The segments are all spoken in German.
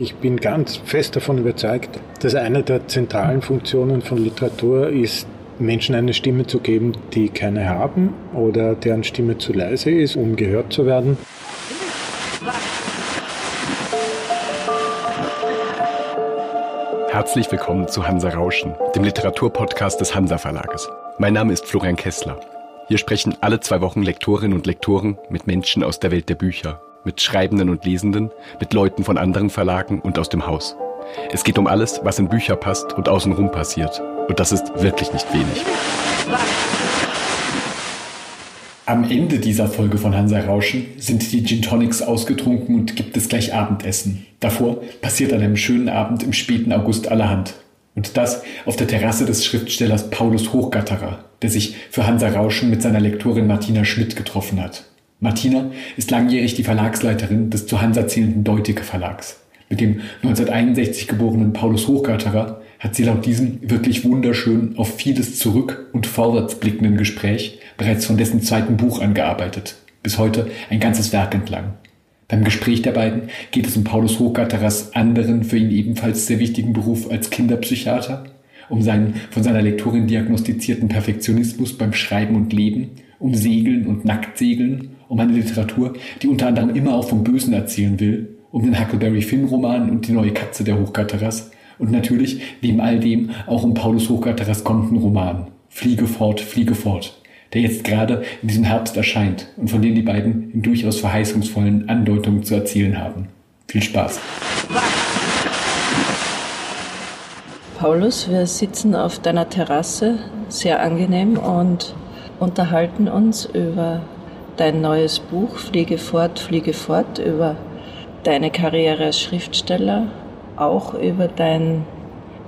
Ich bin ganz fest davon überzeugt, dass eine der zentralen Funktionen von Literatur ist, Menschen eine Stimme zu geben, die keine haben oder deren Stimme zu leise ist, um gehört zu werden. Herzlich willkommen zu Hansa Rauschen, dem Literaturpodcast des Hansa Verlages. Mein Name ist Florian Kessler. Hier sprechen alle zwei Wochen Lektorinnen und Lektoren mit Menschen aus der Welt der Bücher mit Schreibenden und Lesenden, mit Leuten von anderen Verlagen und aus dem Haus. Es geht um alles, was in Bücher passt und außenrum passiert. Und das ist wirklich nicht wenig. Am Ende dieser Folge von Hansa Rauschen sind die Gin Tonics ausgetrunken und gibt es gleich Abendessen. Davor passiert an einem schönen Abend im späten August allerhand. Und das auf der Terrasse des Schriftstellers Paulus Hochgatterer, der sich für Hansa Rauschen mit seiner Lektorin Martina Schmidt getroffen hat. Martina ist langjährig die Verlagsleiterin des zu Hansa zählenden Deuteke Verlags. Mit dem 1961 geborenen Paulus Hochgatterer hat sie laut diesem wirklich wunderschön auf vieles zurück und vorwärts blickenden Gespräch bereits von dessen zweiten Buch angearbeitet. Bis heute ein ganzes Werk entlang. Beim Gespräch der beiden geht es um Paulus Hochgatterers anderen, für ihn ebenfalls sehr wichtigen Beruf als Kinderpsychiater, um seinen von seiner Lektorin diagnostizierten Perfektionismus beim Schreiben und Leben, um Segeln und Nacktsegeln um eine Literatur, die unter anderem immer auch vom Bösen erzählen will, um den Huckleberry Finn-Roman und die neue Katze der Hochgatterers und natürlich neben all dem auch um Paulus Hochgatterers Kontenroman Fliege fort, fliege fort, der jetzt gerade in diesem Herbst erscheint und von dem die beiden in durchaus verheißungsvollen Andeutungen zu erzählen haben. Viel Spaß! Paulus, wir sitzen auf deiner Terrasse, sehr angenehm und unterhalten uns über dein neues Buch Fliege fort, fliege fort über deine Karriere als Schriftsteller, auch über dein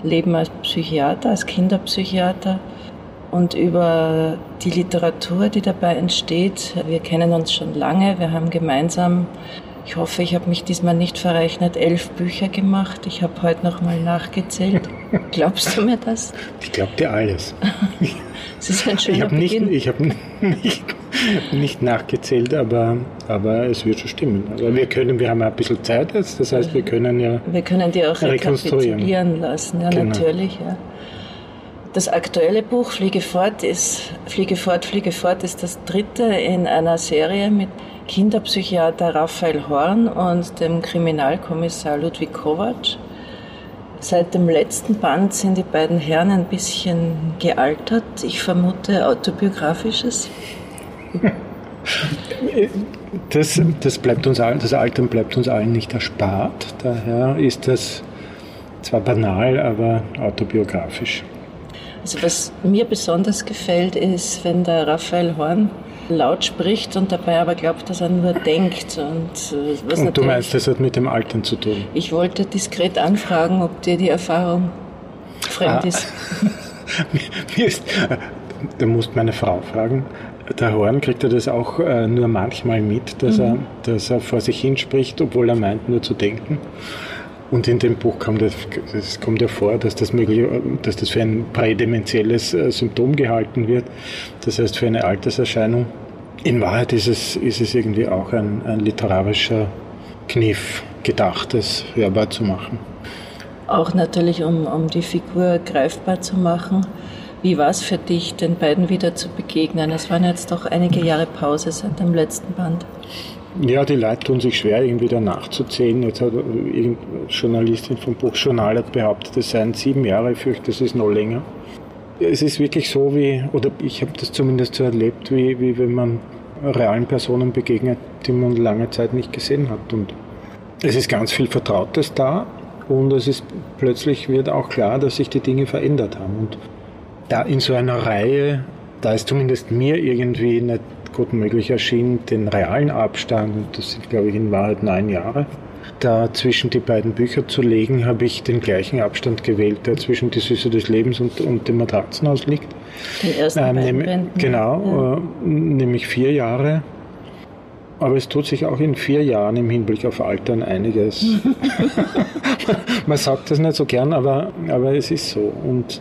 Leben als Psychiater, als Kinderpsychiater und über die Literatur, die dabei entsteht. Wir kennen uns schon lange, wir haben gemeinsam, ich hoffe, ich habe mich diesmal nicht verrechnet, elf Bücher gemacht. Ich habe heute nochmal nachgezählt. Glaubst du mir das? Ich glaube dir alles. Es ist ein schöner ich habe nicht, ich hab nicht, nicht nachgezählt, aber, aber es wird schon stimmen. Also wir können, wir haben ein bisschen Zeit jetzt, das heißt, wir können ja Wir können die auch rekonstruieren. lassen, ja, Genau. natürlich, ja. Das aktuelle Buch Fliege fort ist, Fliege fort, Fliege fort ist das dritte in einer Serie mit Kinderpsychiater Raphael Horn und dem Kriminalkommissar Ludwig Kovac. Seit dem letzten Band sind die beiden Herren ein bisschen gealtert. Ich vermute autobiografisches. Das, das, bleibt uns allen, das Altern bleibt uns allen nicht erspart. Daher ist das zwar banal, aber autobiografisch. Also was mir besonders gefällt, ist, wenn der Raphael Horn laut spricht und dabei aber glaubt, dass er nur denkt. Und, äh, Und du meinst, das hat mit dem Altern zu tun? Ich wollte diskret anfragen, ob dir die Erfahrung fremd Ah. ist. Mir ist, da musst meine Frau fragen. Der Horn kriegt er das auch äh, nur manchmal mit, dass, er, dass er vor sich hinspricht, obwohl er meint, nur zu denken. Und in dem Buch kommt das, das kommt ja vor, dass das, möglich, dass das für ein prädementielles äh, Symptom gehalten wird. Das heißt, für eine Alterserscheinung. In Wahrheit ist es, ist es irgendwie auch ein, ein literarischer Kniff, Gedachtes hörbar zu machen. Auch natürlich, um, um die Figur greifbar zu machen. Wie war es für dich, den beiden wieder zu begegnen? Es waren jetzt doch einige Jahre Pause seit dem letzten Band. Ja, die Leute tun sich schwer, irgendwie da nachzuzählen. Jetzt hat irgendeine Journalistin vom Buchjournal hat behauptet, es seien sieben Jahre. Ich fürchte, es ist noch länger. Es ist wirklich so, wie, oder ich habe das zumindest so erlebt, wie, wie wenn man realen Personen begegnet, die man lange Zeit nicht gesehen hat. Und es ist ganz viel Vertrautes da und es ist plötzlich wird auch klar, dass sich die Dinge verändert haben. Und da in so einer Reihe, da ist zumindest mir irgendwie nicht gut möglich erschienen, den realen Abstand, das sind glaube ich in Wahrheit neun Jahre, da zwischen die beiden Bücher zu legen, habe ich den gleichen Abstand gewählt, der zwischen Die Süße des Lebens und, und dem Matratzenhaus liegt. Den ersten Ähm, nehm- Bänden. genau, äh, nämlich vier Jahre. Aber es tut sich auch in vier Jahren im Hinblick auf Altern einiges. Man sagt das nicht so gern, aber, aber es ist so. Und,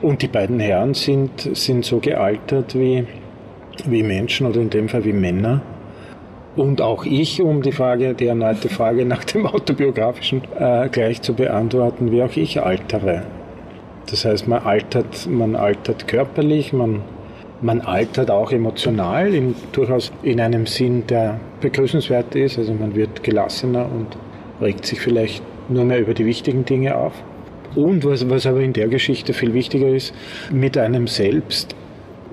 und die beiden Herren sind, sind so gealtert wie, wie Menschen oder in dem Fall wie Männer. Und auch ich, um die Frage, die erneute Frage nach dem autobiografischen äh, gleich zu beantworten, wie auch ich altere. Das heißt, man altert, man altert körperlich, man, man altert auch emotional, in, durchaus in einem Sinn, der begrüßenswert ist. Also man wird gelassener und regt sich vielleicht nur mehr über die wichtigen Dinge auf. Und was, was aber in der Geschichte viel wichtiger ist, mit einem selbst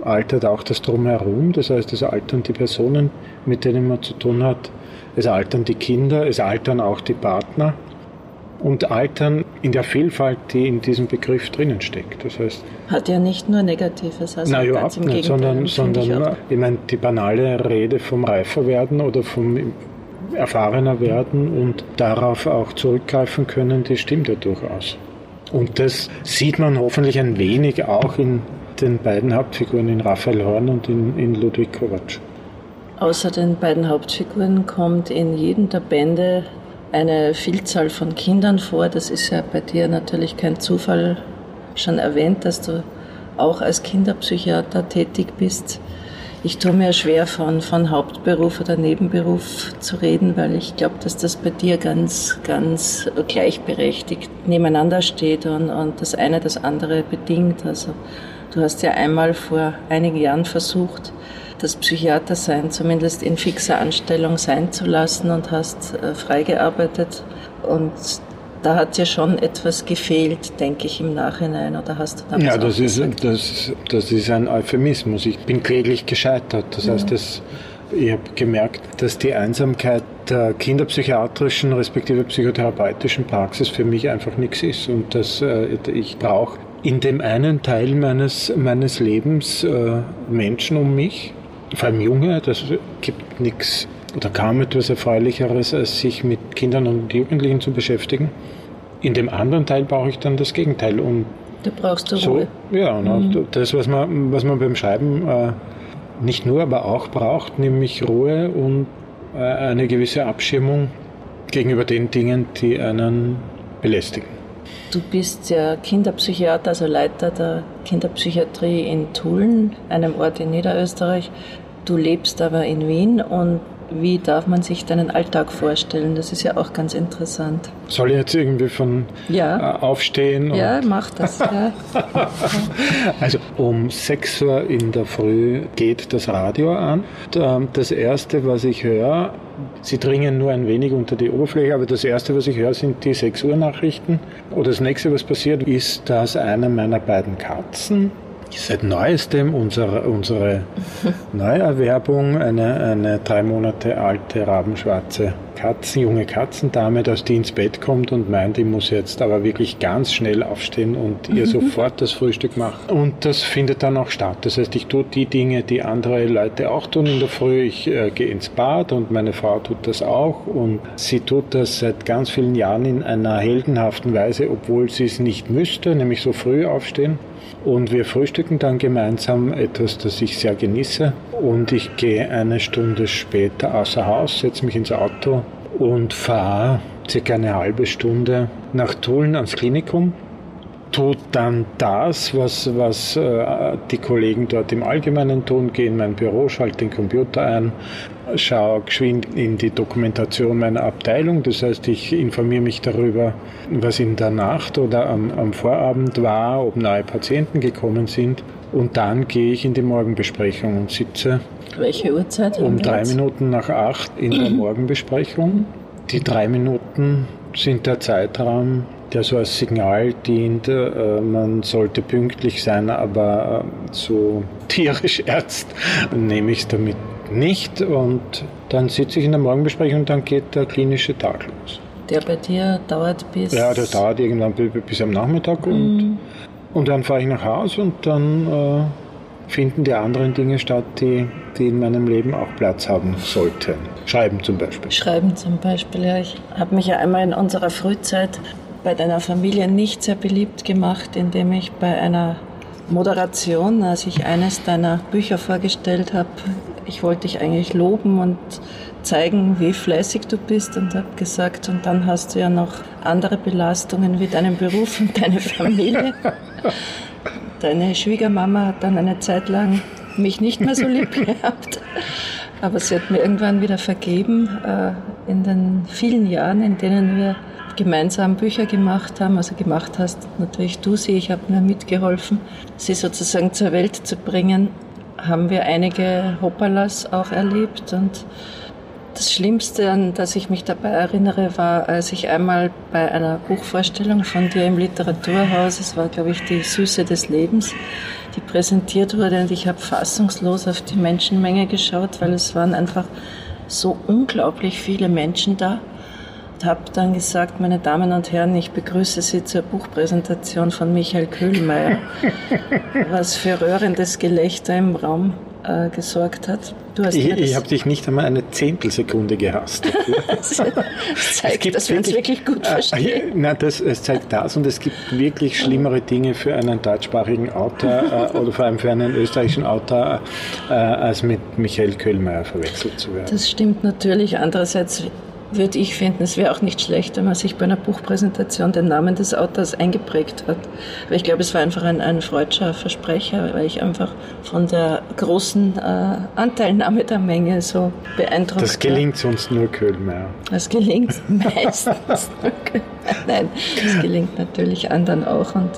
altert auch das Drumherum. Das heißt, es altern die Personen, mit denen man zu tun hat. Es altern die Kinder, es altern auch die Partner und altern in der Vielfalt, die in diesem Begriff drinnen steckt. Das heißt, hat ja nicht nur Negatives, also na, ganz im nicht, sondern, sondern ich, ich meine, die banale Rede vom Reiferwerden oder vom erfahrener werden und darauf auch zurückgreifen können, die stimmt ja durchaus. Und das sieht man hoffentlich ein wenig auch in den beiden Hauptfiguren, in Raphael Horn und in, in Ludwig Kovac. Außer den beiden Hauptfiguren kommt in jedem der Bände eine Vielzahl von Kindern vor. Das ist ja bei dir natürlich kein Zufall. Schon erwähnt, dass du auch als Kinderpsychiater tätig bist. Ich tue mir schwer von, von Hauptberuf oder Nebenberuf zu reden, weil ich glaube, dass das bei dir ganz, ganz gleichberechtigt nebeneinander steht und, und das eine das andere bedingt. Also du hast ja einmal vor einigen Jahren versucht, das Psychiatersein zumindest in fixer Anstellung sein zu lassen und hast äh, freigearbeitet. Und da hat ja schon etwas gefehlt, denke ich, im Nachhinein. Oder hast du Ja, das ist, das, das ist ein Euphemismus. Ich bin kläglich gescheitert. Das heißt, mhm. das, ich habe gemerkt, dass die Einsamkeit der kinderpsychiatrischen respektive psychotherapeutischen Praxis für mich einfach nichts ist und dass äh, ich brauche in dem einen Teil meines, meines Lebens äh, Menschen um mich, vor allem Junge, das gibt nichts oder kaum etwas Erfreulicheres, als sich mit Kindern und Jugendlichen zu beschäftigen. In dem anderen Teil brauche ich dann das Gegenteil. Und da brauchst du so, Ruhe. Ja, mhm. das, was man, was man beim Schreiben äh, nicht nur, aber auch braucht, nämlich Ruhe und äh, eine gewisse Abschirmung gegenüber den Dingen, die einen belästigen. Du bist ja Kinderpsychiater, also Leiter der Kinderpsychiatrie in Tulln, einem Ort in Niederösterreich. Du lebst aber in Wien und wie darf man sich deinen Alltag vorstellen? Das ist ja auch ganz interessant. Soll ich jetzt irgendwie von ja. äh, aufstehen? Ja, mach das. Ja. also um 6 Uhr in der Früh geht das Radio an. Ähm, das Erste, was ich höre, Sie dringen nur ein wenig unter die Oberfläche, aber das Erste, was ich höre, sind die 6 Uhr Nachrichten. Oder das Nächste, was passiert, ist, dass eine meiner beiden Katzen Seit neuestem unsere, unsere Neuerwerbung, eine, eine drei Monate alte rabenschwarze Katzen, junge Katzendame, dass die ins Bett kommt und meint, ich muss jetzt aber wirklich ganz schnell aufstehen und ihr mhm. sofort das Frühstück machen. Und das findet dann auch statt. Das heißt, ich tue die Dinge, die andere Leute auch tun in der Früh. Ich äh, gehe ins Bad und meine Frau tut das auch und sie tut das seit ganz vielen Jahren in einer heldenhaften Weise, obwohl sie es nicht müsste, nämlich so früh aufstehen. Und wir frühstücken dann gemeinsam etwas, das ich sehr genieße. Und ich gehe eine Stunde später außer Haus, setze mich ins Auto und fahre circa eine halbe Stunde nach Tulln ans Klinikum tut dann das, was, was äh, die Kollegen dort im Allgemeinen tun, gehe in mein Büro, schalte den Computer ein, schaue geschwind in die Dokumentation meiner Abteilung. Das heißt, ich informiere mich darüber, was in der Nacht oder am, am Vorabend war, ob neue Patienten gekommen sind. Und dann gehe ich in die Morgenbesprechung und sitze. Welche Uhrzeit? Um drei jetzt? Minuten nach acht in der Morgenbesprechung. Die drei Minuten sind der Zeitraum, der so als Signal dient, äh, man sollte pünktlich sein, aber äh, so tierisch ernst nehme ich es damit nicht. Und dann sitze ich in der Morgenbesprechung und dann geht der klinische Tag los. Der bei dir dauert bis. Ja, der dauert irgendwann bis am Nachmittag mhm. und, und dann fahre ich nach Hause und dann äh, finden die anderen Dinge statt, die, die in meinem Leben auch Platz haben sollten. Schreiben zum Beispiel. Schreiben zum Beispiel, ja. Ich habe mich ja einmal in unserer Frühzeit bei deiner Familie nicht sehr beliebt gemacht, indem ich bei einer Moderation, als ich eines deiner Bücher vorgestellt habe, ich wollte dich eigentlich loben und zeigen, wie fleißig du bist und habe gesagt, und dann hast du ja noch andere Belastungen wie deinen Beruf und deine Familie. Deine Schwiegermama hat dann eine Zeit lang mich nicht mehr so lieb gehabt. Aber sie hat mir irgendwann wieder vergeben, äh, in den vielen Jahren, in denen wir gemeinsam Bücher gemacht haben. Also gemacht hast natürlich du sie, ich habe mir mitgeholfen, sie sozusagen zur Welt zu bringen. Haben wir einige Hoppalas auch erlebt und das Schlimmste, an das ich mich dabei erinnere, war, als ich einmal bei einer Buchvorstellung von dir im Literaturhaus, es war, glaube ich, die Süße des Lebens, die präsentiert wurde und ich habe fassungslos auf die Menschenmenge geschaut, weil es waren einfach so unglaublich viele Menschen da habe dann gesagt, meine Damen und Herren, ich begrüße Sie zur Buchpräsentation von Michael Köhlmeier, was für röhrendes Gelächter im Raum äh, gesorgt hat. ich ich habe dich nicht einmal eine Zehntelsekunde gehasst. das zeigt, dass wir uns wirklich gut ah, verstehen. Nein, das, es zeigt das und es gibt wirklich schlimmere Dinge für einen deutschsprachigen Autor äh, oder vor allem für einen österreichischen Autor, äh, als mit Michael Köhlmeier verwechselt zu werden. Das stimmt natürlich. Andererseits würde ich finden, es wäre auch nicht schlecht, wenn man sich bei einer Buchpräsentation den Namen des Autors eingeprägt hat. Weil ich glaube, es war einfach ein, ein freudscher Versprecher, weil ich einfach von der großen äh, Anteilnahme der Menge so beeindruckt war. Das gelingt war. sonst nur Kölmeier. Das gelingt meistens nur Kölmeier. Nein, das gelingt natürlich anderen auch und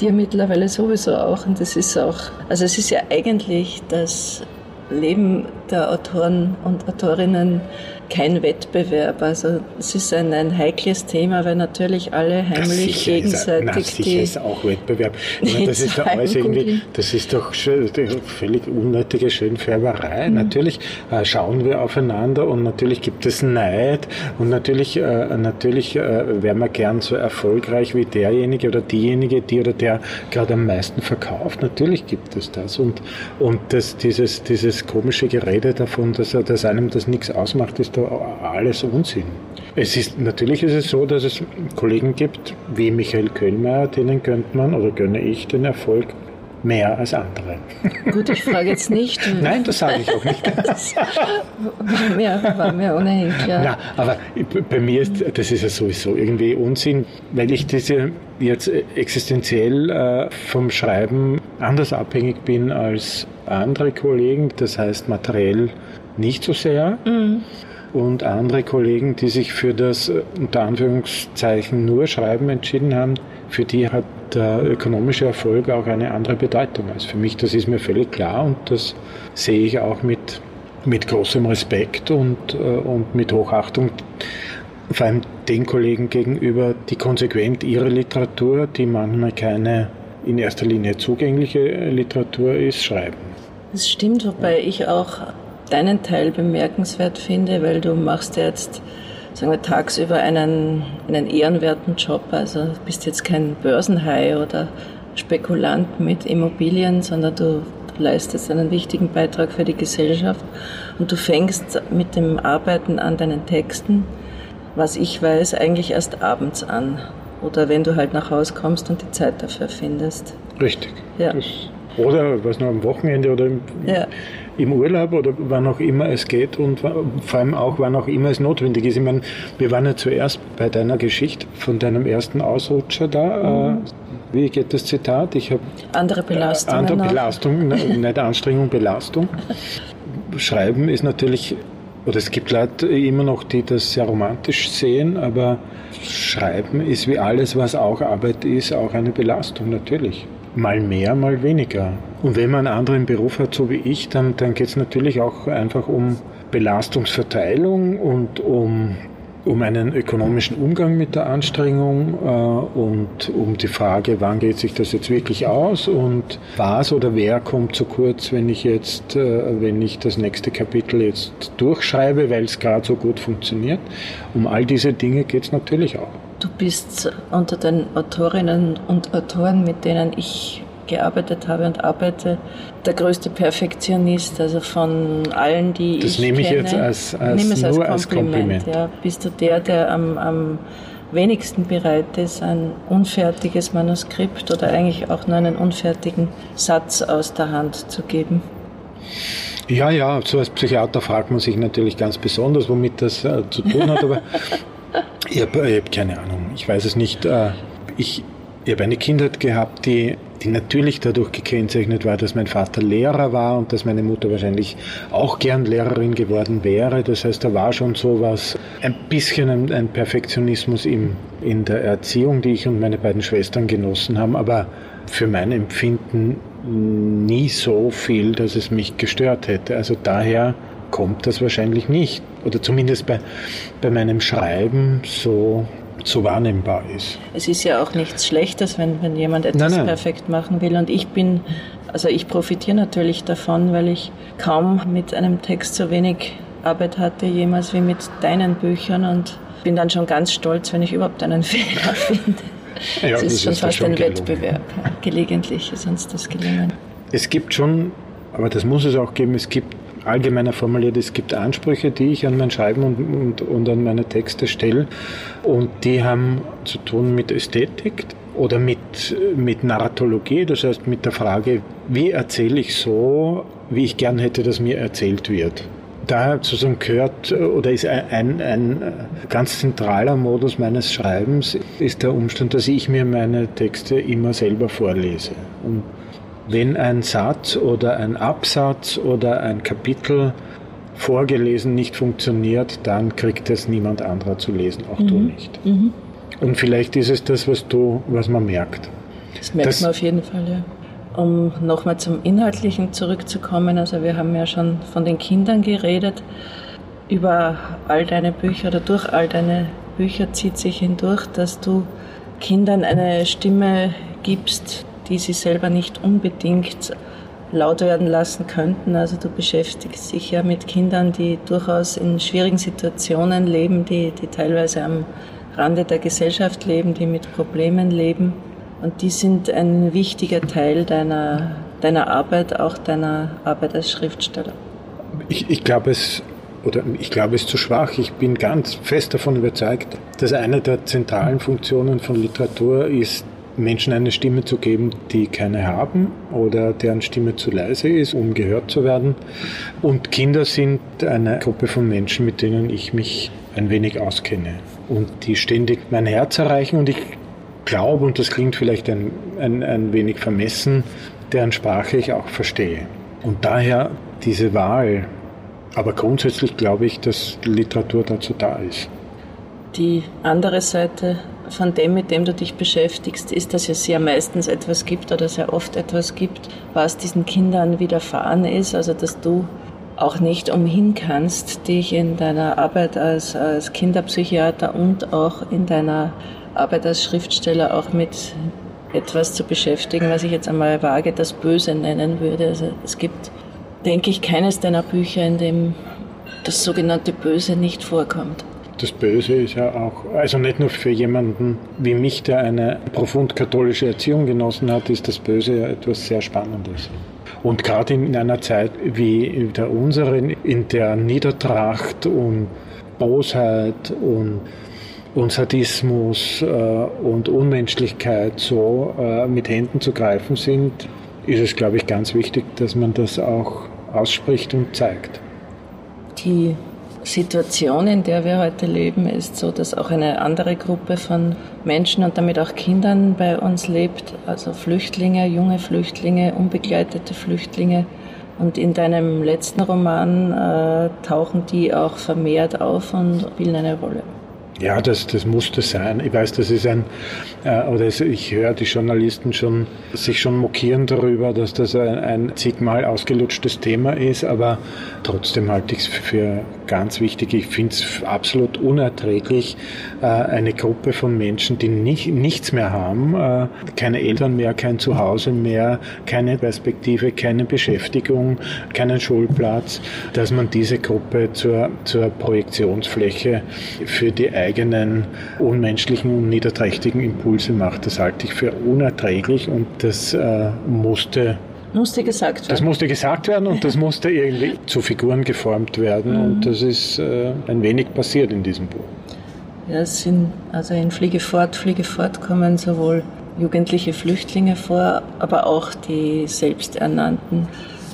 dir mittlerweile sowieso auch. Und das ist auch, also es ist ja eigentlich das Leben der Autoren und Autorinnen kein Wettbewerb. Also es ist ein, ein heikles Thema, weil natürlich alle heimlich gegenseitig ist, na, sicher die ist auch Wettbewerb. Meine, das ist doch alles irgendwie, das ist doch schön, völlig unnötige Schönfärberei. Mhm. Natürlich äh, schauen wir aufeinander und natürlich gibt es Neid und natürlich, äh, natürlich äh, wäre man gern so erfolgreich wie derjenige oder diejenige, die oder der gerade am meisten verkauft. Natürlich gibt es das und und das, dieses dieses komische Gerede davon, dass, dass einem das nichts ausmacht, ist da alles Unsinn. Es ist, natürlich ist es so, dass es Kollegen gibt, wie Michael Köhlmeier, denen gönnt man oder gönne ich den Erfolg mehr als andere. Gut, ich frage jetzt nicht. Nein, das sage ich auch nicht. war mir, war mir ohnehin klar. Na, aber bei mir ist, das ist ja sowieso irgendwie Unsinn, weil ich diese jetzt existenziell äh, vom Schreiben anders abhängig bin als andere Kollegen, das heißt materiell nicht so sehr. Mhm. Und andere Kollegen, die sich für das äh, unter Anführungszeichen nur Schreiben entschieden haben, für die hat der ökonomische Erfolg auch eine andere Bedeutung als für mich. Das ist mir völlig klar und das sehe ich auch mit, mit großem Respekt und, äh, und mit Hochachtung. Vor allem den Kollegen gegenüber, die konsequent ihre Literatur, die manchmal keine in erster Linie zugängliche Literatur ist, schreiben. Das stimmt, wobei ich auch deinen Teil bemerkenswert finde, weil du machst jetzt sagen wir, tagsüber einen, einen ehrenwerten Job. Also bist jetzt kein Börsenhai oder Spekulant mit Immobilien, sondern du, du leistest einen wichtigen Beitrag für die Gesellschaft und du fängst mit dem Arbeiten an deinen Texten, was ich weiß, eigentlich erst abends an. Oder wenn du halt nach Hause kommst und die Zeit dafür findest. Richtig. Ja. Das, oder was noch am Wochenende oder im, ja im Urlaub oder wann auch immer es geht und vor allem auch wann auch immer es notwendig ist. Ich meine, wir waren ja zuerst bei deiner Geschichte von deinem ersten Ausrutscher da. Mhm. Wie geht das Zitat? Ich habe andere Belastung. Äh, andere Belastung, ne, nicht Anstrengung, Belastung. Schreiben ist natürlich, oder es gibt Leute immer noch, die das sehr romantisch sehen, aber Schreiben ist wie alles, was auch Arbeit ist, auch eine Belastung, natürlich mal mehr, mal weniger. Und wenn man einen anderen Beruf hat, so wie ich, dann, dann geht es natürlich auch einfach um Belastungsverteilung und um, um einen ökonomischen Umgang mit der Anstrengung äh, und um die Frage, wann geht sich das jetzt wirklich aus und was oder wer kommt zu kurz, wenn ich jetzt, äh, wenn ich das nächste Kapitel jetzt durchschreibe, weil es gerade so gut funktioniert. Um all diese Dinge geht es natürlich auch. Du bist unter den Autorinnen und Autoren, mit denen ich gearbeitet habe und arbeite, der größte Perfektionist, also von allen, die das ich nehme ich jetzt als, als, nur als Kompliment. Als Kompliment. Ja. Bist du der, der am, am wenigsten bereit ist, ein unfertiges Manuskript oder eigentlich auch nur einen unfertigen Satz aus der Hand zu geben? Ja, ja, so als Psychiater fragt man sich natürlich ganz besonders, womit das äh, zu tun hat, aber ich habe hab keine Ahnung. Ich weiß es nicht. Äh, ich, ich habe eine Kindheit gehabt, die die natürlich dadurch gekennzeichnet war, dass mein Vater Lehrer war und dass meine Mutter wahrscheinlich auch gern Lehrerin geworden wäre. Das heißt, da war schon so was, ein bisschen ein, ein Perfektionismus im, in der Erziehung, die ich und meine beiden Schwestern genossen haben, aber für mein Empfinden nie so viel, dass es mich gestört hätte. Also daher kommt das wahrscheinlich nicht. Oder zumindest bei, bei meinem Schreiben so so wahrnehmbar ist. Es ist ja auch nichts Schlechtes, wenn, wenn jemand etwas nein, nein. perfekt machen will. Und ich bin, also ich profitiere natürlich davon, weil ich kaum mit einem Text so wenig Arbeit hatte jemals wie mit deinen Büchern und bin dann schon ganz stolz, wenn ich überhaupt einen Fehler finde. Ja, das, das ist schon ist fast schon ein gelungen. Wettbewerb. Gelegentlich ist uns das gelungen. Es gibt schon, aber das muss es auch geben, es gibt allgemeiner formuliert, es gibt Ansprüche, die ich an mein Schreiben und, und, und an meine Texte stelle und die haben zu tun mit Ästhetik oder mit, mit Narratologie, das heißt mit der Frage, wie erzähle ich so, wie ich gern hätte, dass mir erzählt wird. Daher sozusagen gehört oder ist ein, ein, ein ganz zentraler Modus meines Schreibens ist der Umstand, dass ich mir meine Texte immer selber vorlese. Und wenn ein Satz oder ein Absatz oder ein Kapitel vorgelesen nicht funktioniert, dann kriegt es niemand anderer zu lesen, auch mhm. du nicht. Mhm. Und vielleicht ist es das, was du, was man merkt. Das merkt das, man auf jeden Fall, ja. Um nochmal zum Inhaltlichen zurückzukommen, also wir haben ja schon von den Kindern geredet. Über all deine Bücher oder durch all deine Bücher zieht sich hindurch, dass du Kindern eine Stimme gibst, die sie selber nicht unbedingt laut werden lassen könnten. Also du beschäftigst dich ja mit Kindern, die durchaus in schwierigen Situationen leben, die, die teilweise am Rande der Gesellschaft leben, die mit Problemen leben. Und die sind ein wichtiger Teil deiner, deiner Arbeit, auch deiner Arbeit als Schriftsteller. Ich, ich glaube, es oder ich glaube, es zu schwach. Ich bin ganz fest davon überzeugt, dass eine der zentralen Funktionen von Literatur ist, Menschen eine Stimme zu geben, die keine haben oder deren Stimme zu leise ist, um gehört zu werden. Und Kinder sind eine Gruppe von Menschen, mit denen ich mich ein wenig auskenne und die ständig mein Herz erreichen und ich glaube, und das klingt vielleicht ein, ein, ein wenig vermessen, deren Sprache ich auch verstehe. Und daher diese Wahl. Aber grundsätzlich glaube ich, dass Literatur dazu da ist. Die andere Seite von dem, mit dem du dich beschäftigst, ist, dass es ja meistens etwas gibt oder sehr oft etwas gibt, was diesen Kindern widerfahren ist, also dass du auch nicht umhin kannst, dich in deiner Arbeit als, als Kinderpsychiater und auch in deiner Arbeit als Schriftsteller auch mit etwas zu beschäftigen, was ich jetzt einmal vage das Böse nennen würde. Also es gibt, denke ich, keines deiner Bücher, in dem das sogenannte Böse nicht vorkommt das Böse ist ja auch, also nicht nur für jemanden wie mich, der eine profund katholische Erziehung genossen hat, ist das Böse ja etwas sehr Spannendes. Und gerade in einer Zeit wie der unseren, in der Niedertracht und Bosheit und, und Sadismus äh, und Unmenschlichkeit so äh, mit Händen zu greifen sind, ist es, glaube ich, ganz wichtig, dass man das auch ausspricht und zeigt. Die Situation, in der wir heute leben, ist so, dass auch eine andere Gruppe von Menschen und damit auch Kindern bei uns lebt, also Flüchtlinge, junge Flüchtlinge, unbegleitete Flüchtlinge. Und in deinem letzten Roman äh, tauchen die auch vermehrt auf und spielen eine Rolle. Ja, das, das musste sein. Ich weiß, das ist ein, äh, oder ich höre die Journalisten schon sich schon mokieren darüber, dass das ein, ein zigmal ausgelutschtes Thema ist, aber trotzdem halte ich es für ganz wichtig. Ich finde es absolut unerträglich, äh, eine Gruppe von Menschen, die nicht, nichts mehr haben, äh, keine Eltern mehr, kein Zuhause mehr, keine Perspektive, keine Beschäftigung, keinen Schulplatz, dass man diese Gruppe zur, zur Projektionsfläche für die eigenen unmenschlichen und niederträchtigen Impulse macht. Das halte ich für unerträglich und das äh, musste musste gesagt werden. Das musste gesagt werden und das musste irgendwie zu Figuren geformt werden mhm. und das ist äh, ein wenig passiert in diesem Buch. Ja, es sind, also in Fliege fort, Fliege fort kommen sowohl jugendliche Flüchtlinge vor, aber auch die selbsternannten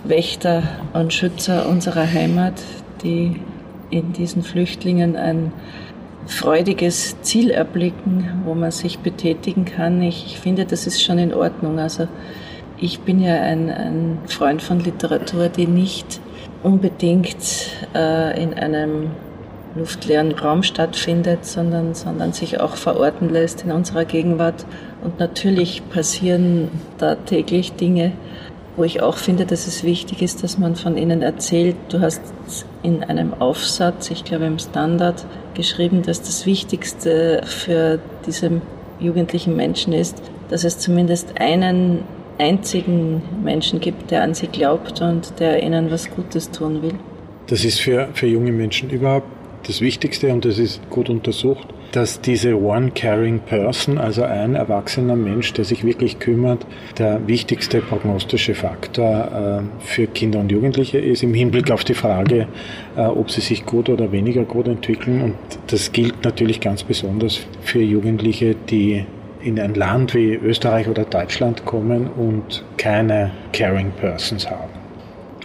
Wächter und Schützer unserer Heimat, die in diesen Flüchtlingen ein freudiges Ziel erblicken, wo man sich betätigen kann. Ich, finde, das ist schon in Ordnung. Also ich bin ja ein, ein Freund von Literatur, die nicht unbedingt äh, in einem luftleeren Raum stattfindet, sondern, sondern sich auch verorten lässt in unserer Gegenwart. Und natürlich passieren da täglich Dinge, wo ich auch finde, dass es wichtig ist, dass man von ihnen erzählt. Du hast in einem Aufsatz, ich glaube im Standard, geschrieben, dass das Wichtigste für diese jugendlichen Menschen ist, dass es zumindest einen einzigen Menschen gibt, der an sie glaubt und der ihnen was Gutes tun will. Das ist für, für junge Menschen überhaupt das Wichtigste und das ist gut untersucht, dass diese One-Caring Person, also ein erwachsener Mensch, der sich wirklich kümmert, der wichtigste prognostische Faktor äh, für Kinder und Jugendliche ist im Hinblick auf die Frage, äh, ob sie sich gut oder weniger gut entwickeln. Und das gilt natürlich ganz besonders für Jugendliche, die in ein Land wie Österreich oder Deutschland kommen und keine Caring Persons haben.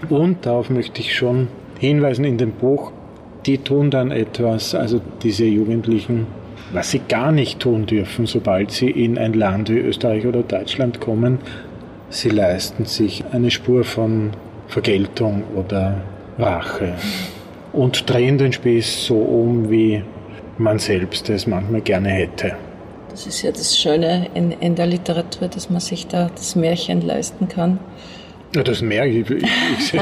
Und darauf möchte ich schon hinweisen in dem Buch, die tun dann etwas, also diese Jugendlichen, was sie gar nicht tun dürfen, sobald sie in ein Land wie Österreich oder Deutschland kommen. Sie leisten sich eine Spur von Vergeltung oder Rache und drehen den Spieß so um, wie man selbst es manchmal gerne hätte. Das ist ja das Schöne in, in der Literatur, dass man sich da das Märchen leisten kann. Ja, das merke ich. ich, ich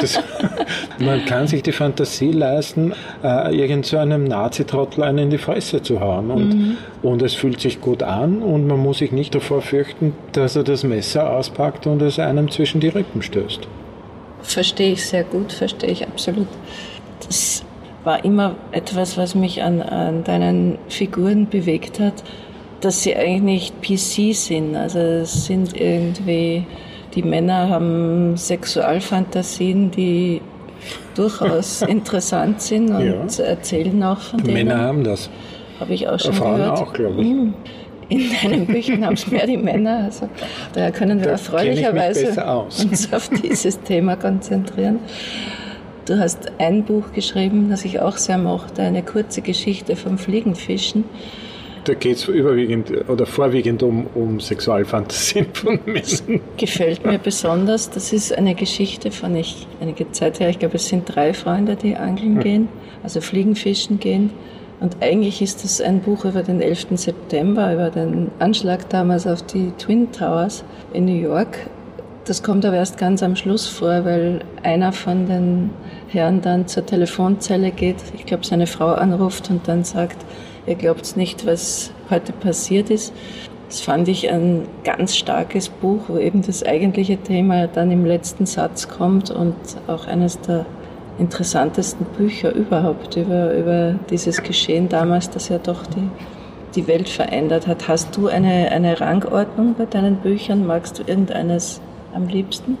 das, man kann sich die Fantasie leisten, äh, irgend so einem Nazi-Trottel einen in die Fresse zu hauen. Und, mhm. und es fühlt sich gut an und man muss sich nicht davor fürchten, dass er das Messer auspackt und es einem zwischen die Rippen stößt. Verstehe ich sehr gut, verstehe ich absolut. Das war immer etwas, was mich an, an deinen Figuren bewegt hat, dass sie eigentlich nicht PC sind. Also es sind irgendwie die Männer haben Sexualfantasien, die durchaus interessant sind und ja. erzählen auch von die denen. Männer haben das. Habe ich auch schon Frauen gehört. auch, glaube ich. Hm. In deinen Büchern haben es mehr die Männer. Also daher können wir erfreulicherweise uns auf dieses Thema konzentrieren. Du hast ein Buch geschrieben, das ich auch sehr mochte, eine kurze Geschichte vom Fliegenfischen da geht es überwiegend oder vorwiegend um, um Sexualfantasien von Männern. Gefällt mir besonders. Das ist eine Geschichte von ich, einige Zeit her. Ich glaube, es sind drei Freunde, die angeln hm. gehen, also Fliegenfischen gehen. Und eigentlich ist das ein Buch über den 11. September, über den Anschlag damals auf die Twin Towers in New York. Das kommt aber erst ganz am Schluss vor, weil einer von den Herren dann zur Telefonzelle geht, ich glaube seine Frau anruft und dann sagt, Ihr glaubt nicht, was heute passiert ist. Das fand ich ein ganz starkes Buch, wo eben das eigentliche Thema dann im letzten Satz kommt und auch eines der interessantesten Bücher überhaupt über, über dieses Geschehen damals, das ja doch die, die Welt verändert hat. Hast du eine, eine Rangordnung bei deinen Büchern? Magst du irgendeines am liebsten?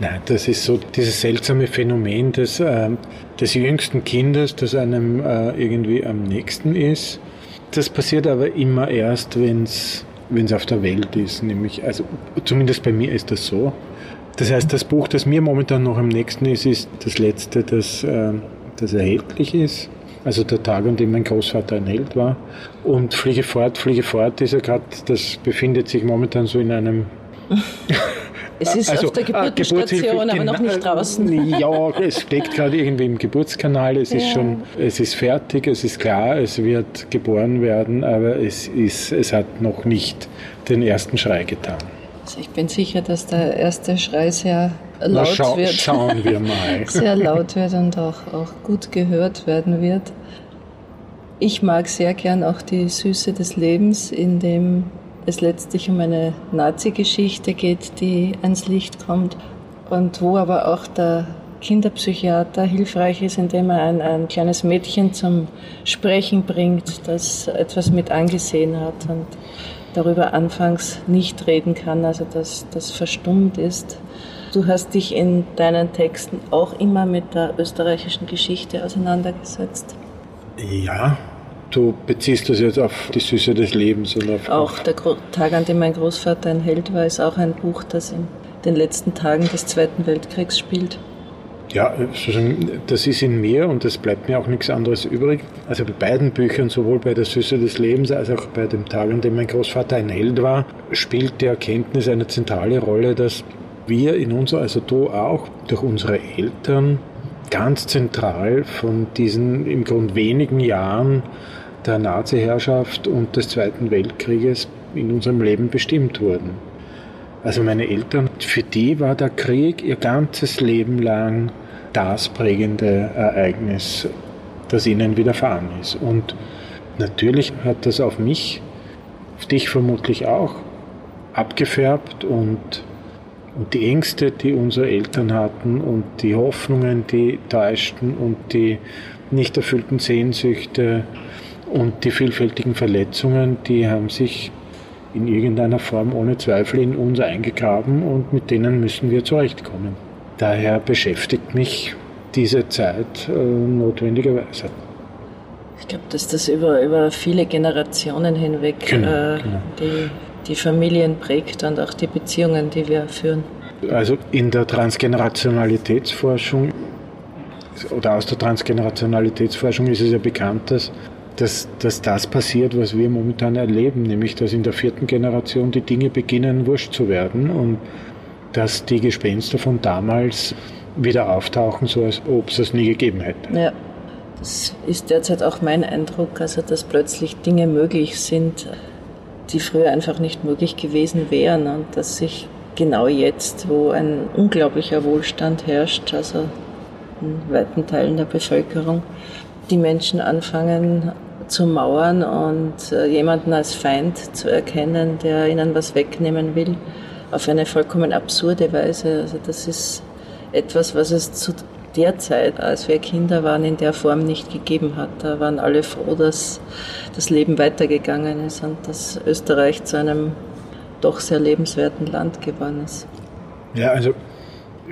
Nein, das ist so dieses seltsame Phänomen des, äh, des jüngsten Kindes, das einem äh, irgendwie am nächsten ist. Das passiert aber immer erst, wenn es auf der Welt ist. Nämlich, also zumindest bei mir ist das so. Das heißt, das Buch, das mir momentan noch am nächsten ist, ist das letzte, das, äh, das erhältlich ist. Also der Tag, an dem mein Großvater ein Held war. Und Fliege fort, Fliege fort ist ja gerade, das befindet sich momentan so in einem Es ist also, auf der ah, Geburtsstation, aber noch nicht draußen. Ja, es steckt gerade irgendwie im Geburtskanal. Es ja. ist schon, es ist fertig, es ist klar, es wird geboren werden, aber es ist, es hat noch nicht den ersten Schrei getan. Also ich bin sicher, dass der erste Schrei sehr laut schau, wird. Schauen wir mal. sehr laut wird und auch, auch gut gehört werden wird. Ich mag sehr gern auch die Süße des Lebens, in dem es letztlich um eine Nazi-Geschichte geht, die ans Licht kommt und wo aber auch der Kinderpsychiater hilfreich ist, indem er ein, ein kleines Mädchen zum Sprechen bringt, das etwas mit angesehen hat und darüber anfangs nicht reden kann, also dass das verstummt ist. Du hast dich in deinen Texten auch immer mit der österreichischen Geschichte auseinandergesetzt. Ja, Du beziehst das jetzt auf die Süße des Lebens und auf. Auch der Tag, an dem mein Großvater ein Held war, ist auch ein Buch, das in den letzten Tagen des Zweiten Weltkriegs spielt. Ja, das ist in mir und es bleibt mir auch nichts anderes übrig. Also bei beiden Büchern, sowohl bei der Süße des Lebens als auch bei dem Tag, an dem mein Großvater ein Held war, spielt die Erkenntnis eine zentrale Rolle, dass wir in unserer, also du auch, durch unsere Eltern ganz zentral von diesen im Grunde wenigen Jahren der Nazi-Herrschaft und des Zweiten Weltkrieges in unserem Leben bestimmt wurden. Also meine Eltern, für die war der Krieg ihr ganzes Leben lang das prägende Ereignis, das ihnen widerfahren ist. Und natürlich hat das auf mich, auf dich vermutlich auch, abgefärbt und, und die Ängste, die unsere Eltern hatten und die Hoffnungen, die täuschten und die nicht erfüllten Sehnsüchte und die vielfältigen Verletzungen, die haben sich in irgendeiner Form ohne Zweifel in uns eingegraben und mit denen müssen wir zurechtkommen. Daher beschäftigt mich diese Zeit äh, notwendigerweise. Ich glaube, dass das über, über viele Generationen hinweg genau, äh, genau. Die, die Familien prägt und auch die Beziehungen, die wir führen. Also in der Transgenerationalitätsforschung oder aus der Transgenerationalitätsforschung ist es ja bekannt, dass, dass, dass das passiert, was wir momentan erleben, nämlich dass in der vierten Generation die Dinge beginnen, wurscht zu werden und dass die Gespenster von damals wieder auftauchen, so als ob es es nie gegeben hätte. Ja, das ist derzeit auch mein Eindruck, also dass plötzlich Dinge möglich sind, die früher einfach nicht möglich gewesen wären und dass sich genau jetzt, wo ein unglaublicher Wohlstand herrscht, also in weiten Teilen der Bevölkerung, die Menschen anfangen zu mauern und äh, jemanden als Feind zu erkennen, der ihnen was wegnehmen will auf eine vollkommen absurde Weise. Also das ist etwas, was es zu der Zeit, als wir Kinder waren, in der Form nicht gegeben hat. Da waren alle froh, dass das Leben weitergegangen ist und dass Österreich zu einem doch sehr lebenswerten Land geworden ist. Ja, also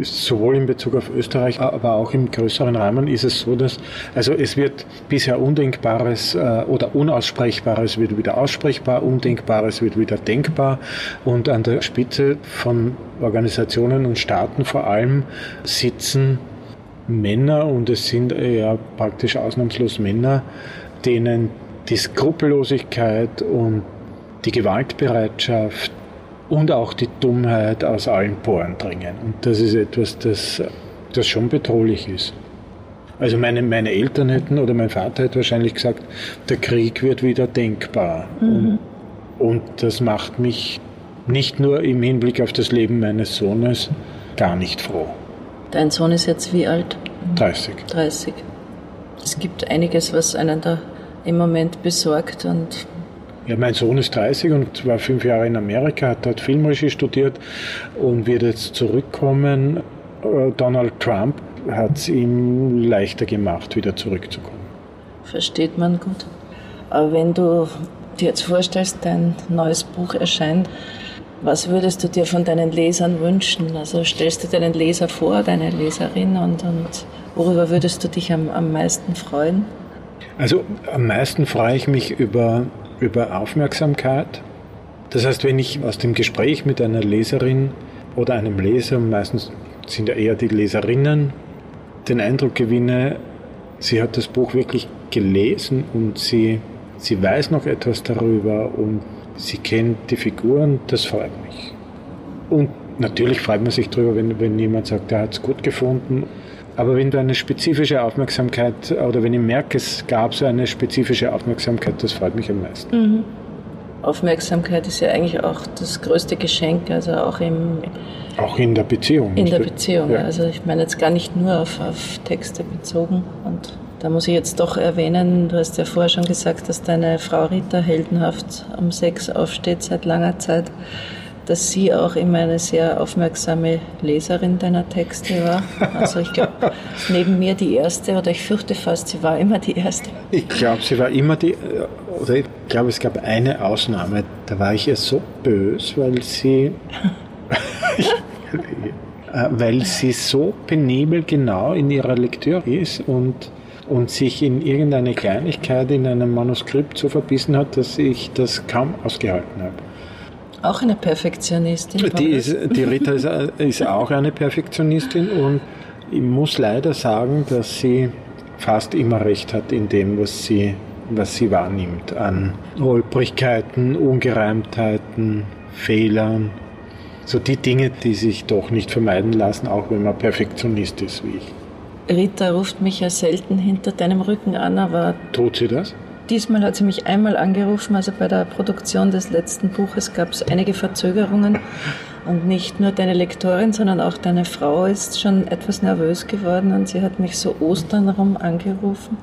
sowohl in Bezug auf Österreich, aber auch im größeren Rahmen ist es so, dass also es wird bisher Undenkbares äh, oder Unaussprechbares wird wieder aussprechbar, Undenkbares wird wieder denkbar. Und an der Spitze von Organisationen und Staaten vor allem sitzen Männer und es sind ja praktisch ausnahmslos Männer, denen die Skrupellosigkeit und die Gewaltbereitschaft und auch die Dummheit aus allen Poren dringen. Und das ist etwas, das, das schon bedrohlich ist. Also meine, meine Eltern hätten oder mein Vater hätte wahrscheinlich gesagt, der Krieg wird wieder denkbar. Mhm. Und, und das macht mich nicht nur im Hinblick auf das Leben meines Sohnes gar nicht froh. Dein Sohn ist jetzt wie alt? 30. 30. Es gibt einiges, was einen da im Moment besorgt und ja, mein Sohn ist 30 und war fünf Jahre in Amerika, hat dort Filmregie studiert und wird jetzt zurückkommen. Äh, Donald Trump hat es ihm leichter gemacht, wieder zurückzukommen. Versteht man gut. Aber wenn du dir jetzt vorstellst, dein neues Buch erscheint, was würdest du dir von deinen Lesern wünschen? Also stellst du deinen Leser vor, deine Leserin und, und worüber würdest du dich am, am meisten freuen? Also am meisten freue ich mich über über Aufmerksamkeit. Das heißt, wenn ich aus dem Gespräch mit einer Leserin oder einem Leser, meistens sind ja eher die Leserinnen, den Eindruck gewinne, sie hat das Buch wirklich gelesen und sie, sie weiß noch etwas darüber und sie kennt die Figuren, das freut mich. Und natürlich freut man sich darüber, wenn, wenn jemand sagt, er hat es gut gefunden. Aber wenn du eine spezifische Aufmerksamkeit oder wenn ich merke, es gab so eine spezifische Aufmerksamkeit, das freut mich am meisten. Mhm. Aufmerksamkeit ist ja eigentlich auch das größte Geschenk, also auch im auch in der Beziehung. In der Beziehung, ja. also ich meine jetzt gar nicht nur auf, auf Texte bezogen. Und da muss ich jetzt doch erwähnen, du hast ja vorher schon gesagt, dass deine Frau Rita heldenhaft um sechs aufsteht seit langer Zeit dass sie auch immer eine sehr aufmerksame Leserin deiner Texte war. Also ich glaube, neben mir die erste, oder ich fürchte fast, sie war immer die erste. Ich glaube, sie war immer die, oder ich glaube, es gab eine Ausnahme, da war ich ihr so böse, weil sie, weil sie so penibel genau in ihrer Lektüre ist und und sich in irgendeine Kleinigkeit in einem Manuskript so verbissen hat, dass ich das kaum ausgehalten habe. Auch eine Perfektionistin? Die, ist, die Rita ist, ist, auch eine Perfektionistin und ich muss leider sagen, dass sie fast immer recht hat in dem, was sie, was sie wahrnimmt an Holprigkeiten, Ungereimtheiten, Fehlern. So die Dinge, die sich doch nicht vermeiden lassen, auch wenn man Perfektionist ist wie ich. Rita ruft mich ja selten hinter deinem Rücken an, aber. Tut sie das? Diesmal hat sie mich einmal angerufen, also bei der Produktion des letzten Buches gab es einige Verzögerungen. Und nicht nur deine Lektorin, sondern auch deine Frau ist schon etwas nervös geworden und sie hat mich so Ostern rum angerufen,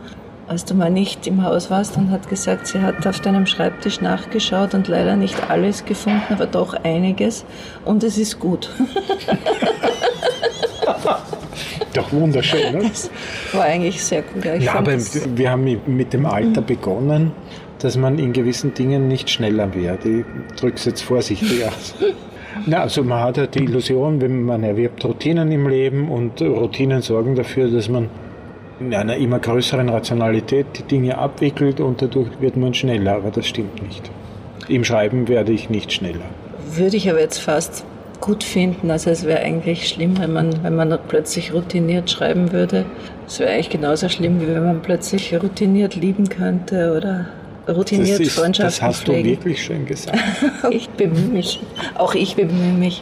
als du mal nicht im Haus warst und hat gesagt, sie hat auf deinem Schreibtisch nachgeschaut und leider nicht alles gefunden, aber doch einiges und es ist gut. Doch wunderschön, ne? Das war eigentlich sehr gut. Ja, ja aber wir haben mit dem Alter begonnen, dass man in gewissen Dingen nicht schneller wird. Ich drücke es jetzt vorsichtig aus. Na, also man hat ja die Illusion, wenn man erwirbt Routinen im Leben und Routinen sorgen dafür, dass man in einer immer größeren Rationalität die Dinge abwickelt und dadurch wird man schneller, aber das stimmt nicht. Im Schreiben werde ich nicht schneller. Würde ich aber jetzt fast gut finden. Also es wäre eigentlich schlimm, wenn man, wenn man plötzlich routiniert schreiben würde. Es wäre eigentlich genauso schlimm, wie wenn man plötzlich routiniert lieben könnte oder routiniert das ist, Freundschaften Das hast pflegen. du wirklich schön gesagt. ich bemühe mich. Auch ich bemühe mich.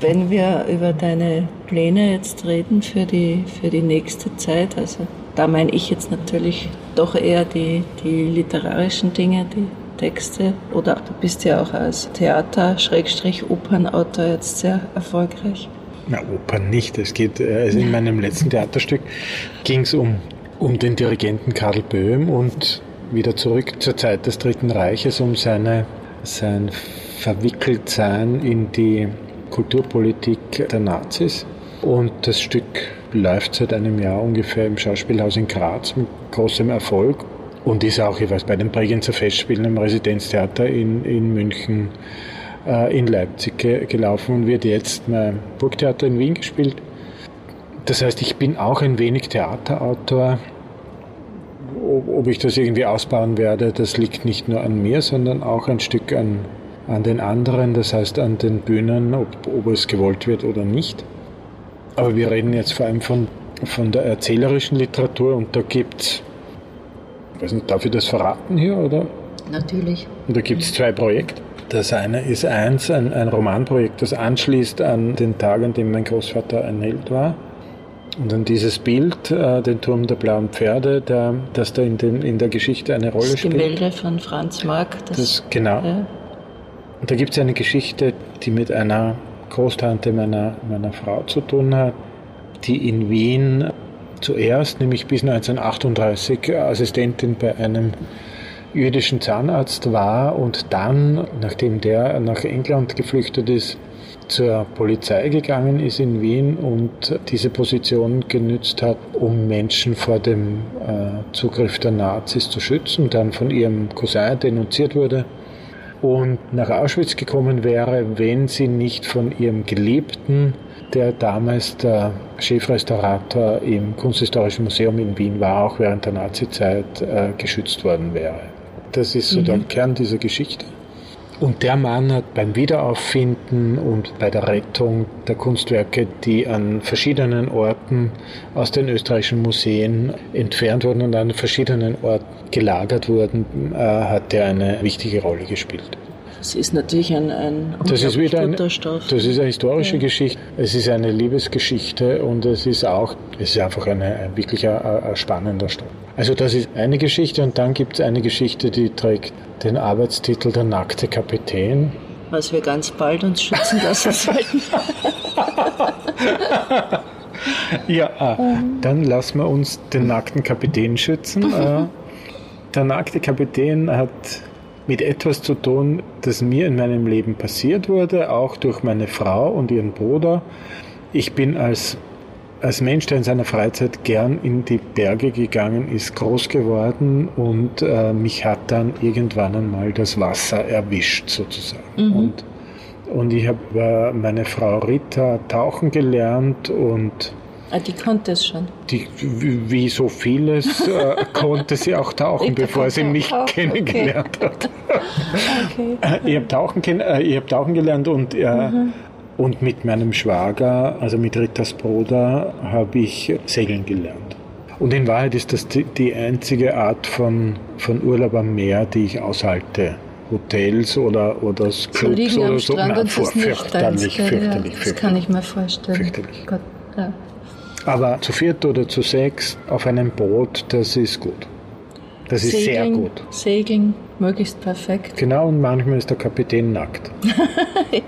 Wenn wir über deine Pläne jetzt reden für die, für die nächste Zeit, also da meine ich jetzt natürlich doch eher die, die literarischen Dinge, die Texte oder du bist ja auch als Theater-Opernautor jetzt sehr erfolgreich. Na, Opern nicht. Es geht, also in meinem letzten Theaterstück ging es um, um den Dirigenten Karl Böhm und wieder zurück zur Zeit des Dritten Reiches, um seine, sein Verwickeltsein in die Kulturpolitik der Nazis. Und das Stück läuft seit einem Jahr ungefähr im Schauspielhaus in Graz mit großem Erfolg und ist auch jeweils bei den Bregenzer Festspielen im Residenztheater in, in München, äh, in Leipzig ge gelaufen und wird jetzt beim Burgtheater in Wien gespielt. Das heißt, ich bin auch ein wenig Theaterautor. Ob ich das irgendwie ausbauen werde, das liegt nicht nur an mir, sondern auch ein Stück an, an den anderen, das heißt an den Bühnen, ob, ob es gewollt wird oder nicht. Aber wir reden jetzt vor allem von, von der erzählerischen Literatur und da gibt es weiß nicht, darf ich das verraten hier? Oder? Natürlich. Und da gibt es zwei Projekte. Das eine ist eins, ein, ein Romanprojekt, das anschließt an den Tag, an dem mein Großvater ein Held war. Und dann dieses Bild, äh, den Turm der blauen Pferde, der, das da in, den, in der Geschichte eine Rolle das spielt. Das Gemälde von Franz Marc. Das, das genau. Ja. Und da gibt es eine Geschichte, die mit einer Großtante meiner, meiner Frau zu tun hat, die in Wien zuerst, nämlich bis 1938, Assistentin bei einem jüdischen Zahnarzt war und dann, nachdem der nach England geflüchtet ist, zur Polizei gegangen ist in Wien und diese Position genützt hat, um Menschen vor dem äh, Zugriff der Nazis zu schützen, dann von ihrem Cousin denunziert wurde und nach Auschwitz gekommen wäre, wenn sie nicht von ihrem Geliebten der damals der Chefrestaurator im Kunsthistorischen Museum in Wien war, auch während der Nazizeit äh, geschützt worden wäre. Das ist so mhm. der Kern dieser Geschichte. Und der Mann hat beim Wiederauffinden und bei der Rettung der Kunstwerke, die an verschiedenen Orten aus den österreichischen Museen entfernt wurden und an verschiedenen Orten gelagert wurden, äh, hat er eine wichtige Rolle gespielt. Es ist natürlich ein, ein das ist wieder ein, Das ist eine historische ja. Geschichte. Es ist eine Liebesgeschichte und es ist auch, es ist einfach eine, ein wirklich ein, ein spannender Stoff. Also das ist eine Geschichte und dann gibt es eine Geschichte, die trägt den Arbeitstitel Der nackte Kapitän. Was wir ganz bald uns schützen lassen sollten. ja, ah, dann lassen wir uns den nackten Kapitän schützen. Äh, der nackte Kapitän hat mit etwas zu tun, das mir in meinem Leben passiert wurde, auch durch meine Frau und ihren Bruder. Ich bin als, als Mensch, der in seiner Freizeit gern in die Berge gegangen ist, groß geworden und äh, mich hat dann irgendwann einmal das Wasser erwischt sozusagen. Mhm. Und, und ich habe äh, meine Frau Rita tauchen gelernt und Ah, die konnte es schon. Die, wie so vieles äh, konnte sie auch tauchen, bevor sie mich auch. kennengelernt okay. hat. okay. Äh, ich habe tauchen, äh, hab tauchen gelernt und äh, mhm. Und mit meinem Schwager, also mit Ritters Bruder, habe ich segeln gelernt. Und in Wahrheit ist das die, die einzige Art von, von Urlaub am Meer, die ich aushalte. Hotels oder, oder Clubs liegen oder am so. Strand Nein, und vor, fürchterlich, fürchterlich, ja, fürchterlich. Das kann ich mir vorstellen. Fürchterlich. Gott, ja. Aber zu viert oder zu sechs auf einem Boot, das ist gut. Das ist Segeln, sehr gut. Segeln, möglichst perfekt. Genau, und manchmal ist der Kapitän nackt.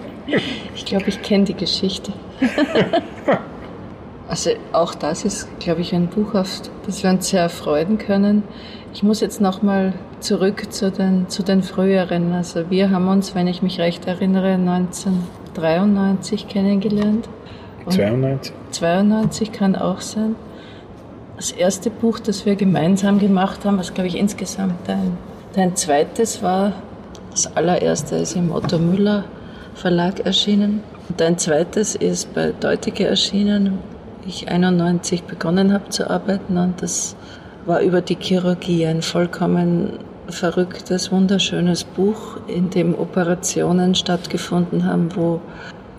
ich glaube, ich kenne die Geschichte. also auch das ist, glaube ich, ein Buch, auf das wir uns sehr freuen können. Ich muss jetzt nochmal zurück zu den, zu den früheren. Also wir haben uns, wenn ich mich recht erinnere, 1993 kennengelernt. Und 92? 92 kann auch sein. Das erste Buch, das wir gemeinsam gemacht haben, was glaube ich insgesamt dein, dein zweites war, das allererste ist im Otto Müller Verlag erschienen. Dein zweites ist bei Deutige erschienen, ich 91 begonnen habe zu arbeiten und das war über die Chirurgie ein vollkommen verrücktes, wunderschönes Buch, in dem Operationen stattgefunden haben, wo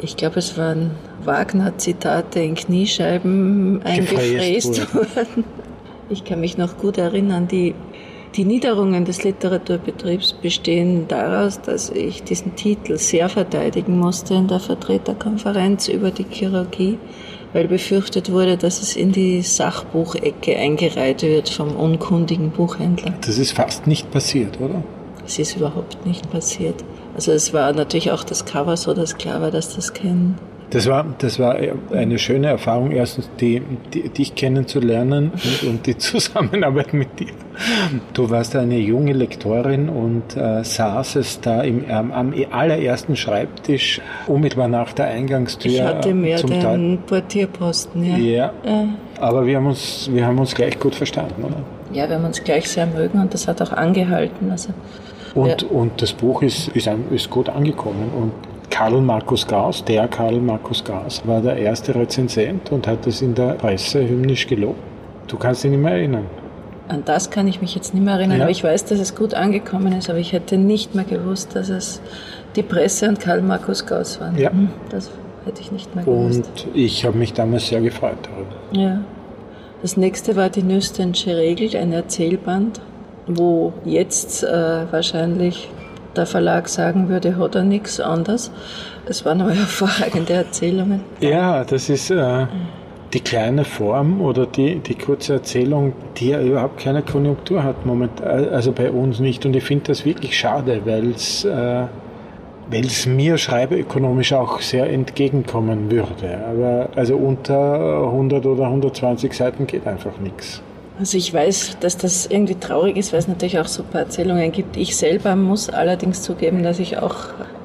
ich glaube, es waren Wagner-Zitate in Kniescheiben eingefräst wurden. Ich kann mich noch gut erinnern, die, die Niederungen des Literaturbetriebs bestehen daraus, dass ich diesen Titel sehr verteidigen musste in der Vertreterkonferenz über die Chirurgie weil befürchtet wurde, dass es in die Sachbuchecke eingereiht wird vom unkundigen Buchhändler. Das ist fast nicht passiert, oder? Es ist überhaupt nicht passiert. Also es war natürlich auch das Cover so, dass klar war, dass das kein das war, das war eine schöne Erfahrung, erstens die, die, dich kennenzulernen und, und, die Zusammenarbeit mit dir. Du warst eine junge Lektorin und äh, saßest da im, ähm, am allerersten Schreibtisch unmittelbar nach der Eingangstür. Ich hatte mehr zum den Teil. Portierposten, ja. ja. ja. Aber wir haben, uns, wir haben uns gleich gut verstanden, oder? Ja, wir haben uns gleich sehr mögen und das hat auch angehalten. Also, und, ja. und das Buch ist, ist, ist gut angekommen und Karl Markus Gauss, der Karl Markus Gauss, war der erste Rezensent und hat es in der Presse hymnisch gelobt. Du kannst dich nicht mehr erinnern. An das kann ich mich jetzt nicht mehr erinnern, ja. aber ich weiß, dass es gut angekommen ist, aber ich hätte nicht mehr gewusst, dass es die Presse und Karl Markus Gauss waren. Ja. Hm, das hätte ich nicht mehr gewusst. Und ich habe mich damals sehr gefreut darüber. Ja. Das nächste war die Nüstensche Regel, ein Erzählband, wo jetzt äh, wahrscheinlich der Verlag sagen würde, hat er nichts anderes. Es waren aber hervorragende Erzählungen. Ja, das ist äh, die kleine Form oder die, die kurze Erzählung, die ja überhaupt keine Konjunktur hat momentan, also bei uns nicht. Und ich finde das wirklich schade, weil es äh, weil es mir schreibeökonomisch auch sehr entgegenkommen würde. Aber also unter 100 oder 120 Seiten geht einfach nichts. Also ich weiß, dass das irgendwie traurig ist, weil es natürlich auch super Erzählungen gibt. Ich selber muss allerdings zugeben, dass ich auch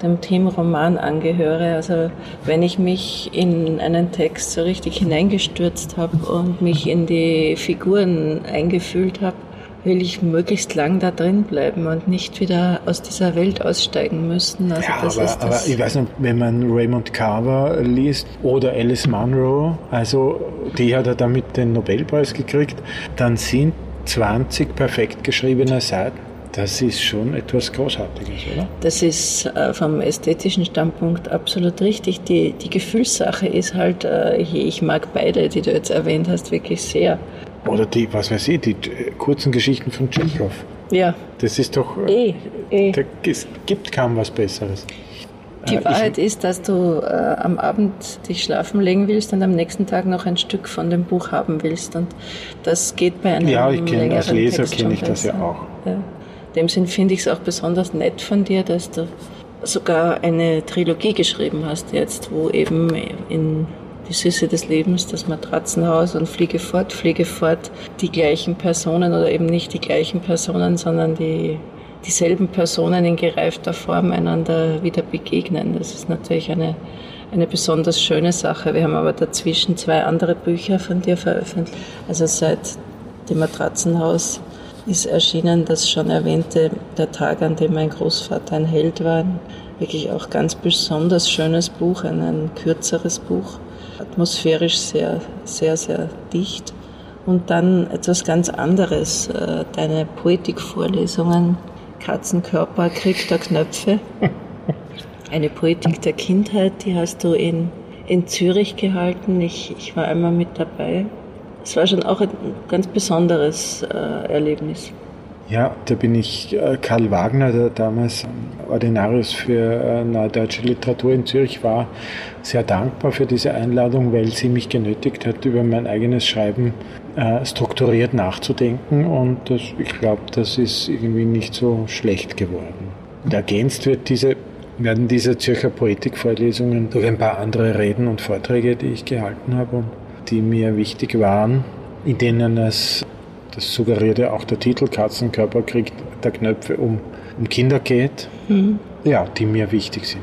dem Team Roman angehöre. Also wenn ich mich in einen Text so richtig hineingestürzt habe und mich in die Figuren eingefühlt habe, will ich möglichst lang da drin bleiben und nicht wieder aus dieser Welt aussteigen müssen. Also ja, aber, aber, ich weiß nicht, wenn man Raymond Carver liest oder Alice Munro, also die hat er damit den Nobelpreis gekriegt, dann sind 20 perfekt geschriebene Seiten. Das ist schon etwas Großartiges, oder? Das ist äh, vom ästhetischen Standpunkt absolut richtig. Die, die Gefühlssache ist halt, äh, ich, ich mag beide, die du jetzt erwähnt hast, wirklich sehr. Oder die, was weiß ich, die äh, kurzen Geschichten von Tschechow. Ja. Das ist doch. Äh, eh, eh. Da, es gibt kaum was Besseres. Die äh, Wahrheit ist, dass du äh, am Abend dich schlafen legen willst und am nächsten Tag noch ein Stück von dem Buch haben willst. Und das geht bei einem Ja, ich kenne als Leser kenne ich das ja auch. Ja. In dem Sinn finde ich es auch besonders nett von dir, dass du sogar eine Trilogie geschrieben hast jetzt, wo eben in die Süße des Lebens, das Matratzenhaus und Fliege fort, Fliege fort, die gleichen Personen oder eben nicht die gleichen Personen, sondern die, dieselben Personen in gereifter Form einander wieder begegnen. Das ist natürlich eine, eine besonders schöne Sache. Wir haben aber dazwischen zwei andere Bücher von dir veröffentlicht. Also seit dem Matratzenhaus ist erschienen das schon erwähnte Der Tag, an dem mein Großvater ein Held war. Wirklich auch ganz besonders schönes Buch, ein, ein kürzeres Buch atmosphärisch sehr, sehr, sehr dicht. Und dann etwas ganz anderes, äh, deine Poetikvorlesungen, Katzenkörper, Krieg der Knöpfe. eine Poetik der Kindheit, die hast du in, in Zürich gehalten. Ich, ich war einmal mit dabei. Es war schon auch ein ganz besonderes äh, Erlebnis. Ja, da bin ich äh, Karl Wagner, der damals Ordinarius für äh, Neue Deutsche Literatur in Zürich war, sehr dankbar für diese Einladung, weil sie mich genötigt hat, über mein eigenes Schreiben äh, strukturiert nachzudenken. Und das, ich glaube, das ist irgendwie nicht so schlecht geworden. Und ergänzt wird diese, werden diese Zürcher Poetikvorlesungen durch ein paar andere Reden und Vorträge, die ich gehalten habe und die mir wichtig waren, in denen es das suggeriert ja auch der Titel, Katzenkörper kriegt der Knöpfe um, um Kinder geht, mhm. ja, die mir wichtig sind.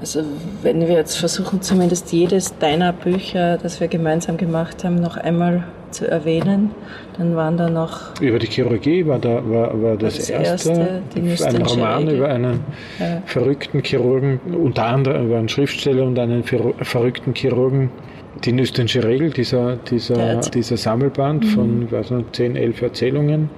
Also wenn wir jetzt versuchen, zumindest jedes deiner Bücher, das wir gemeinsam gemacht haben, noch einmal zu erwähnen, dann waren da noch... Über die Chirurgie war, da, war, war das, das erste, erste ein Roman Regel. über einen ja. verrückten Chirurgen, unter anderem über einen Schriftsteller und einen verrückten Chirurgen, die Nüstensche Regel, dieser, dieser, dieser Sammelband mhm. von weiß nicht, 10, 11 Erzählungen.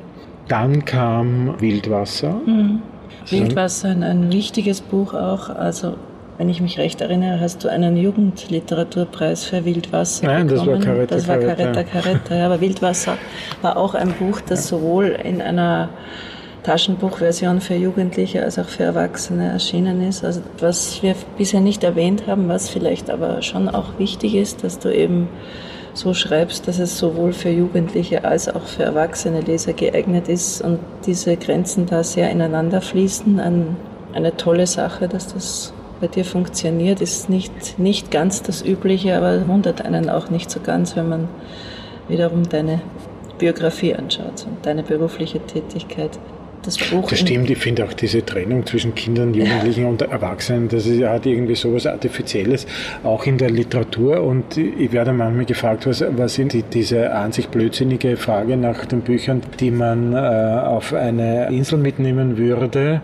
Dann kam Wildwasser. Mhm. Wildwasser, ein wichtiges Buch auch. Also, wenn ich mich recht erinnere, hast du einen Jugendliteraturpreis für Wildwasser Nein, bekommen. das war Caretta Das war Caretta Caretta. Ja, aber Wildwasser war auch ein Buch, das sowohl in einer Taschenbuchversion für Jugendliche als auch für Erwachsene erschienen ist. Also was wir bisher nicht erwähnt haben, was vielleicht aber schon auch wichtig ist, dass du eben so schreibst, dass es sowohl für Jugendliche als auch für erwachsene Leser geeignet ist und diese Grenzen da sehr ineinander fließen. Ein, eine tolle Sache, dass das bei dir funktioniert, ist nicht, nicht ganz das Übliche, aber wundert einen auch nicht so ganz, wenn man wiederum deine Biografie anschaut und deine berufliche Tätigkeit das Buch. Das stimmt, ich finde auch diese Trennung zwischen Kindern, Jugendlichen und Erwachsenen, das ist, hat irgendwie sowas Artifizielles, auch in der Literatur. Und ich werde manchmal gefragt, was, was sind die, diese an sich blödsinnige Frage nach den Büchern, die man äh, auf eine Insel mitnehmen würde.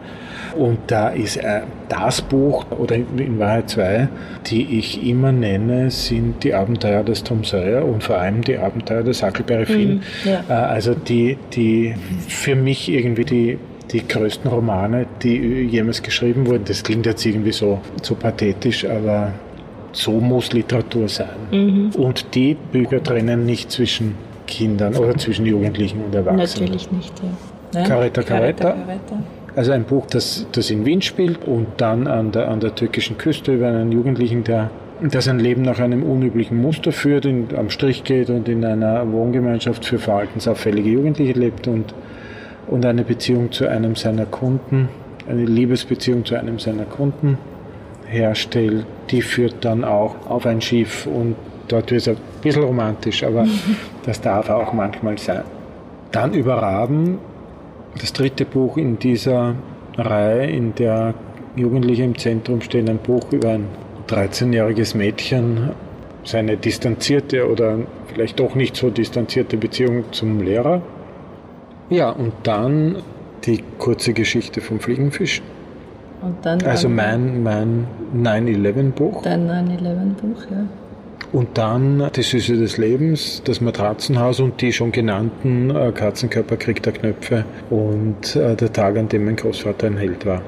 Und da ist äh, das Buch, oder in Wahrheit zwei, die ich immer nenne, sind die Abenteuer des Tom Sawyer und vor allem die Abenteuer des Huckleberry Finn. Mhm, ja. äh, also die, die für mich irgendwie die die größten Romane, die jemals geschrieben wurden. Das klingt jetzt irgendwie so, so pathetisch, aber so muss Literatur sein. Mhm. Und die Bücher trennen nicht zwischen Kindern oder zwischen Jugendlichen und Erwachsenen. Natürlich nicht, ja. Caretta Caretta. Also ein Buch, das, das in Wien spielt und dann an der, an der türkischen Küste über einen Jugendlichen, der der sein Leben nach einem unüblichen Muster führt, in, am Strich geht und in einer Wohngemeinschaft für verhaltensauffällige Jugendliche lebt und, und eine Beziehung zu einem seiner Kunden, eine Liebesbeziehung zu einem seiner Kunden herstellt. Die führt dann auch auf ein Schiff und dort wird es ein bisschen romantisch, aber das darf auch manchmal sein. Dann über Raben das dritte Buch in dieser Reihe, in der Jugendliche im Zentrum stehen, ein Buch über ein 13-jähriges Mädchen, seine distanzierte oder vielleicht doch nicht so distanzierte Beziehung zum Lehrer. Ja, und dann die kurze Geschichte vom Fliegenfisch. also mein, mein 9-11-Buch. Dein 9-11-Buch, ja. Und dann die Süße des Lebens, das Matratzenhaus und die schon genannten äh, Katzenkörper kriegt der Knöpfe und äh, der Tag, an dem mein Großvater ein Held war.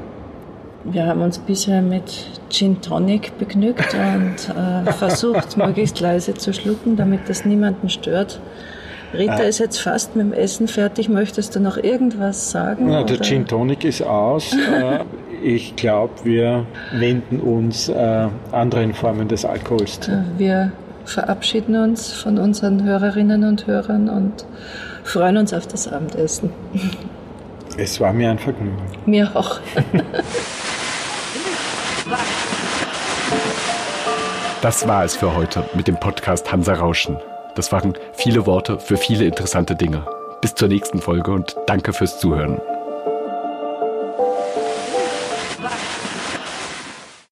Wir haben uns bisher mit Gin Tonic begnügt und äh, versucht, möglichst leise zu schlucken, damit das niemanden stört. Rita ah. ist jetzt fast mit dem Essen fertig. Möchtest du noch irgendwas sagen? Ja, der Gin Tonic ist aus. Äh, ich glaube, wir wenden uns äh, anderen Formen des Alkohols zu. Wir verabschieden uns von unseren Hörerinnen und Hörern und freuen uns auf das Abendessen. Es war mir ein Vergnügen. Mir auch. Das war es für heute mit dem Podcast Hansa Rauschen. Das waren viele Worte für viele interessante Dinge. Bis zur nächsten Folge und danke fürs Zuhören.